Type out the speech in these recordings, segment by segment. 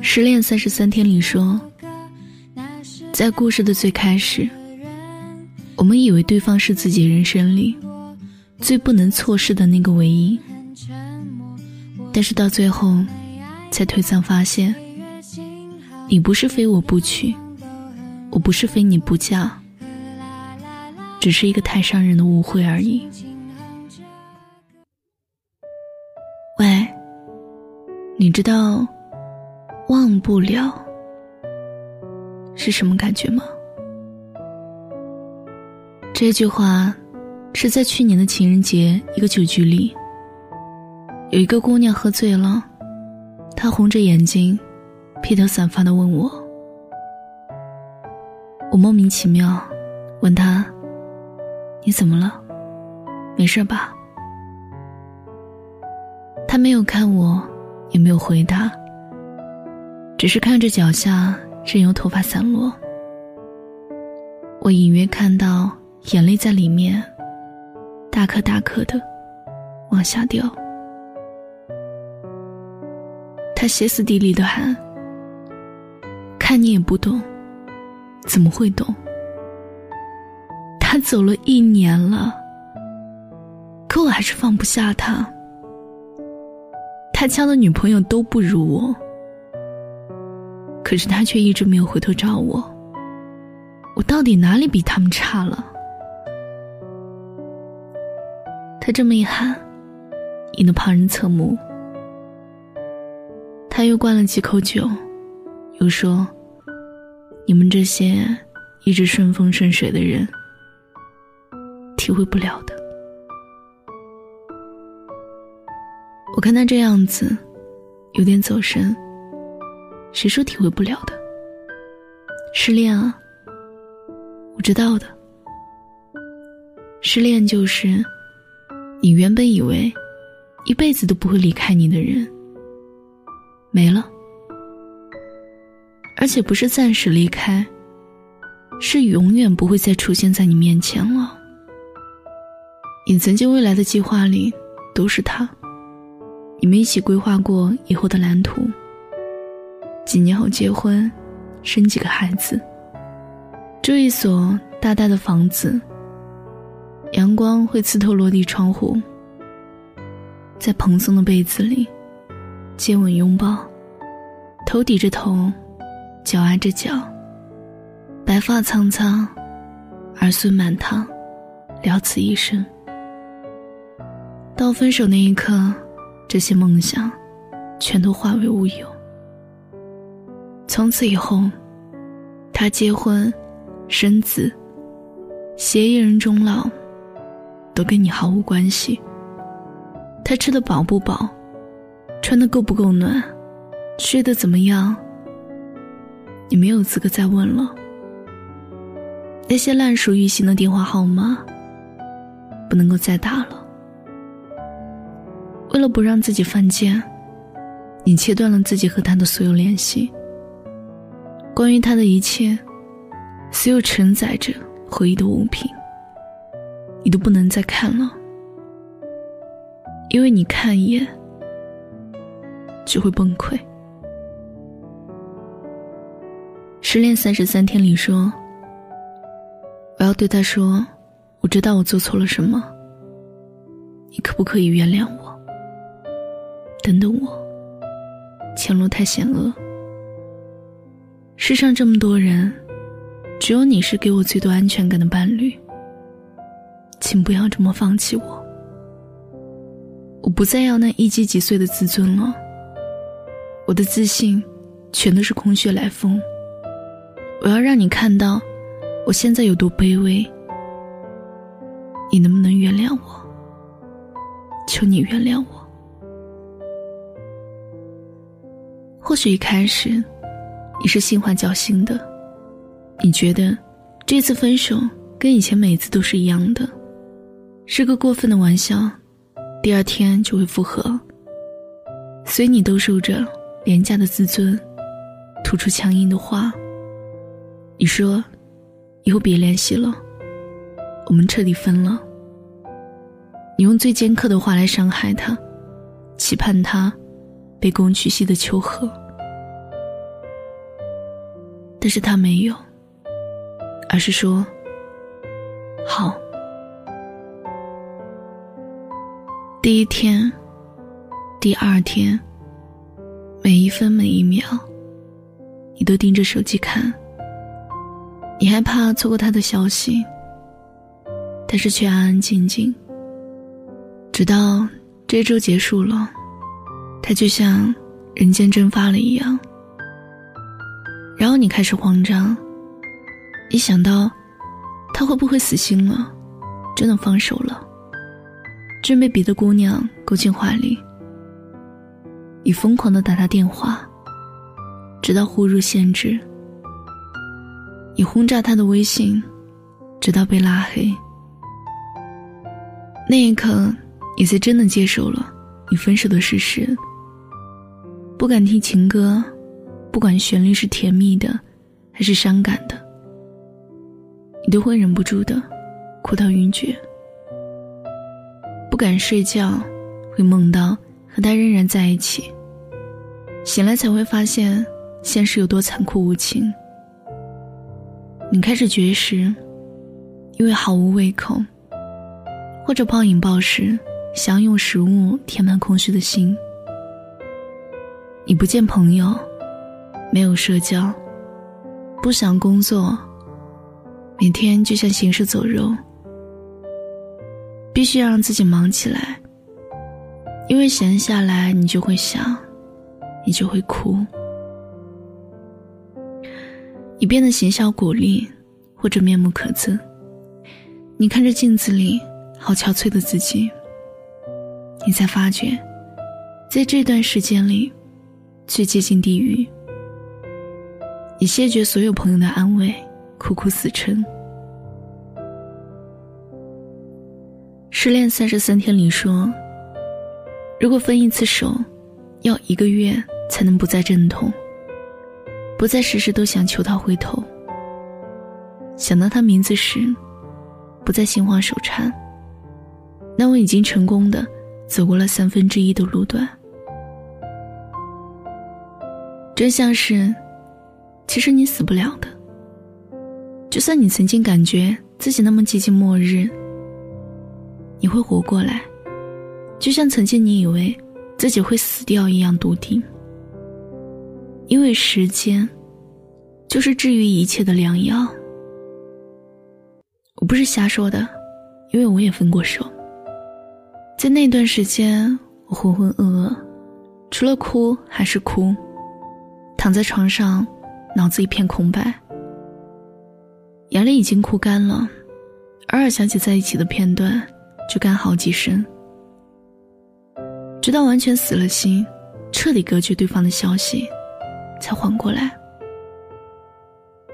失恋三十三天里说，在故事的最开始，我们以为对方是自己人生里最不能错失的那个唯一，但是到最后，才推算发现，你不是非我不娶，我不是非你不嫁，只是一个太伤人的误会而已。你知道？忘不了是什么感觉吗？这句话是在去年的情人节一个酒局里，有一个姑娘喝醉了，她红着眼睛，披头散发的问我，我莫名其妙问她：“你怎么了？没事吧？”她没有看我，也没有回答。只是看着脚下任由头发散落，我隐约看到眼泪在里面大颗大颗的往下掉。他歇斯底里的喊：“看你也不懂，怎么会懂？他走了一年了，可我还是放不下他。他交的女朋友都不如我。”可是他却一直没有回头找我，我到底哪里比他们差了？他这么一喊，引得旁人侧目。他又灌了几口酒，又说：“你们这些一直顺风顺水的人，体会不了的。”我看他这样子，有点走神。谁说体会不了的？失恋啊，我知道的。失恋就是，你原本以为一辈子都不会离开你的人没了，而且不是暂时离开，是永远不会再出现在你面前了。你曾经未来的计划里都是他，你们一起规划过以后的蓝图。几年后结婚，生几个孩子，住一所大大的房子。阳光会刺透落地窗户，在蓬松的被子里，接吻拥抱，头抵着头，脚挨着脚，白发苍苍，儿孙满堂，了此一生。到分手那一刻，这些梦想，全都化为乌有。从此以后，他结婚、生子、携一人终老，都跟你毫无关系。他吃的饱不饱，穿的够不够暖，睡得怎么样，你没有资格再问了。那些烂熟于心的电话号码，不能够再打了。为了不让自己犯贱，你切断了自己和他的所有联系。关于他的一切，所有承载着回忆的物品，你都不能再看了，因为你看一眼就会崩溃。失恋三十三天里说，我要对他说，我知道我做错了什么，你可不可以原谅我？等等我，前路太险恶。世上这么多人，只有你是给我最多安全感的伴侣。请不要这么放弃我。我不再要那一击即碎的自尊了。我的自信，全都是空穴来风。我要让你看到，我现在有多卑微。你能不能原谅我？求你原谅我。或许一开始。你是心怀侥幸的，你觉得这次分手跟以前每次都是一样的，是个过分的玩笑，第二天就会复合。所以你兜售着廉价的自尊，吐出强硬的话。你说，以后别联系了，我们彻底分了。你用最尖刻的话来伤害他，期盼他卑躬屈膝的求和。但是他没有，而是说：“好。”第一天，第二天，每一分每一秒，你都盯着手机看。你害怕错过他的消息，但是却安安静静。直到这周结束了，他就像人间蒸发了一样。然后你开始慌张，一想到他会不会死心了，真的放手了，真被别的姑娘勾进怀里。你疯狂的打他电话，直到呼入限制。你轰炸他的微信，直到被拉黑。那一刻，你才真的接受了你分手的事实。不敢听情歌，不管旋律是甜蜜的，还是伤感的，你都会忍不住的哭到晕厥。不敢睡觉，会梦到和他仍然在一起。醒来才会发现，现实有多残酷无情。你开始绝食，因为毫无胃口；或者暴饮暴食，想用食物填满空虚的心。你不见朋友，没有社交，不想工作，每天就像行尸走肉。必须要让自己忙起来，因为闲下来你就会想，你就会哭。你变得形销骨立，或者面目可憎。你看着镜子里好憔悴的自己，你才发觉，在这段时间里，最接近地狱。你谢绝所有朋友的安慰，苦苦死撑。失恋三十三天里说，如果分一次手，要一个月才能不再阵痛。不再时时都想求他回头。想到他名字时，不再心慌手颤。那我已经成功的走过了三分之一的路段。真相是，其实你死不了的。就算你曾经感觉自己那么接近末日，你会活过来，就像曾经你以为自己会死掉一样笃定。因为时间，就是治愈一切的良药。我不是瞎说的，因为我也分过手。在那段时间，我浑浑噩噩，除了哭还是哭，躺在床上，脑子一片空白，眼泪已经哭干了，偶尔想起在一起的片段，就干好几声，直到完全死了心，彻底隔绝对方的消息。才缓过来。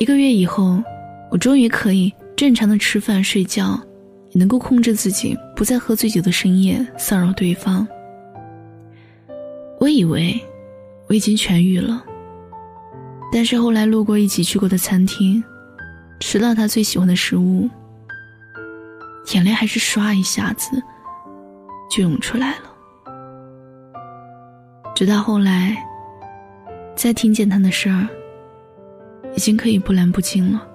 一个月以后，我终于可以正常的吃饭睡觉，也能够控制自己不在喝醉酒的深夜骚扰对方。我以为我已经痊愈了，但是后来路过一起去过的餐厅，吃到他最喜欢的食物，眼泪还是唰一下子就涌出来了。直到后来。再听见他的事儿，已经可以不澜不惊了。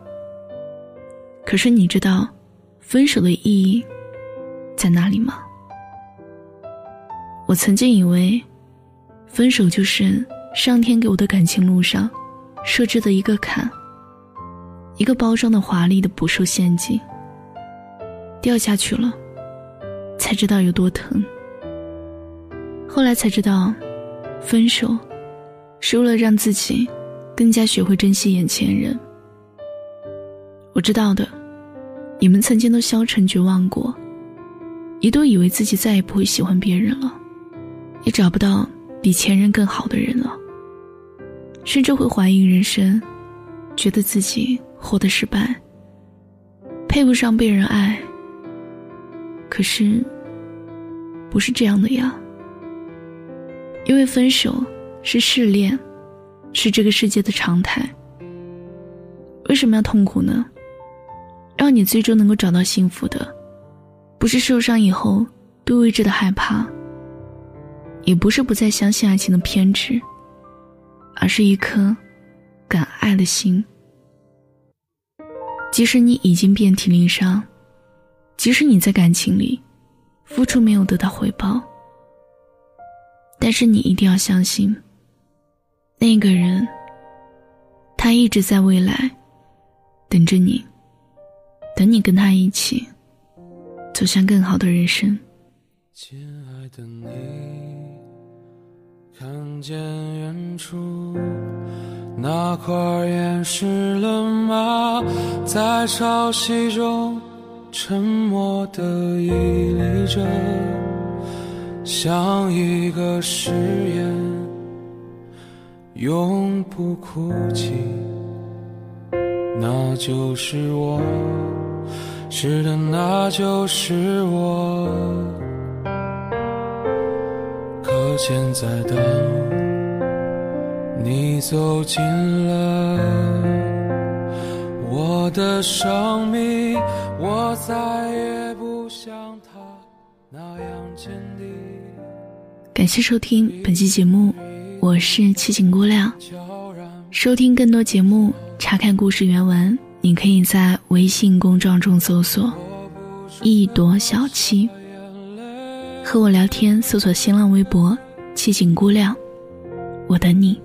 可是你知道，分手的意义在哪里吗？我曾经以为，分手就是上天给我的感情路上设置的一个坎，一个包装的华丽的捕兽陷阱。掉下去了，才知道有多疼。后来才知道，分手。是为了让自己更加学会珍惜眼前人。我知道的，你们曾经都消沉绝望过，一度以为自己再也不会喜欢别人了，也找不到比前任更好的人了，甚至会怀疑人生，觉得自己活得失败，配不上被人爱。可是，不是这样的呀，因为分手。是试炼，是这个世界的常态。为什么要痛苦呢？让你最终能够找到幸福的，不是受伤以后对未知的害怕，也不是不再相信爱情的偏执，而是一颗敢爱的心。即使你已经遍体鳞伤，即使你在感情里付出没有得到回报，但是你一定要相信，那个人，他一直在未来等着你，等你跟他一起走向更好的人生。亲爱的你，看见远处。那块岩石了吗？在潮汐中沉默地屹立着，像一个誓言，永不哭泣。那就是我，是的，那就是我。现在的。你走进了我的生命，我再也不像他那样坚定。感谢收听本期节目，我是七情姑娘。收听更多节目，查看故事原文，你可以在微信公众中搜索“一朵小七”，和我聊天，搜索新浪微博“七井姑娘”，我等你。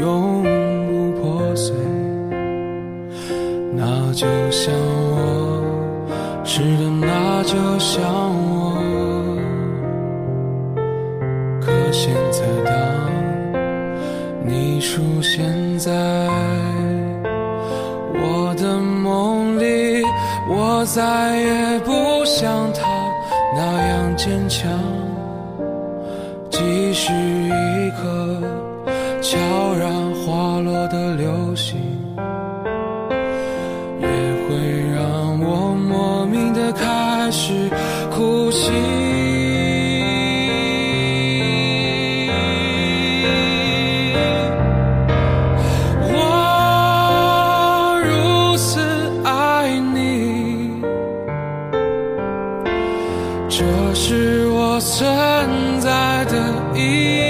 永不破碎。那就像我，是的，那就像我。可现在，当你出现在我的梦里，我再也不像他那样坚强。即使一刻悄然滑落的流星也会让我莫名的开始哭泣我如此爱你这是我存在的意义。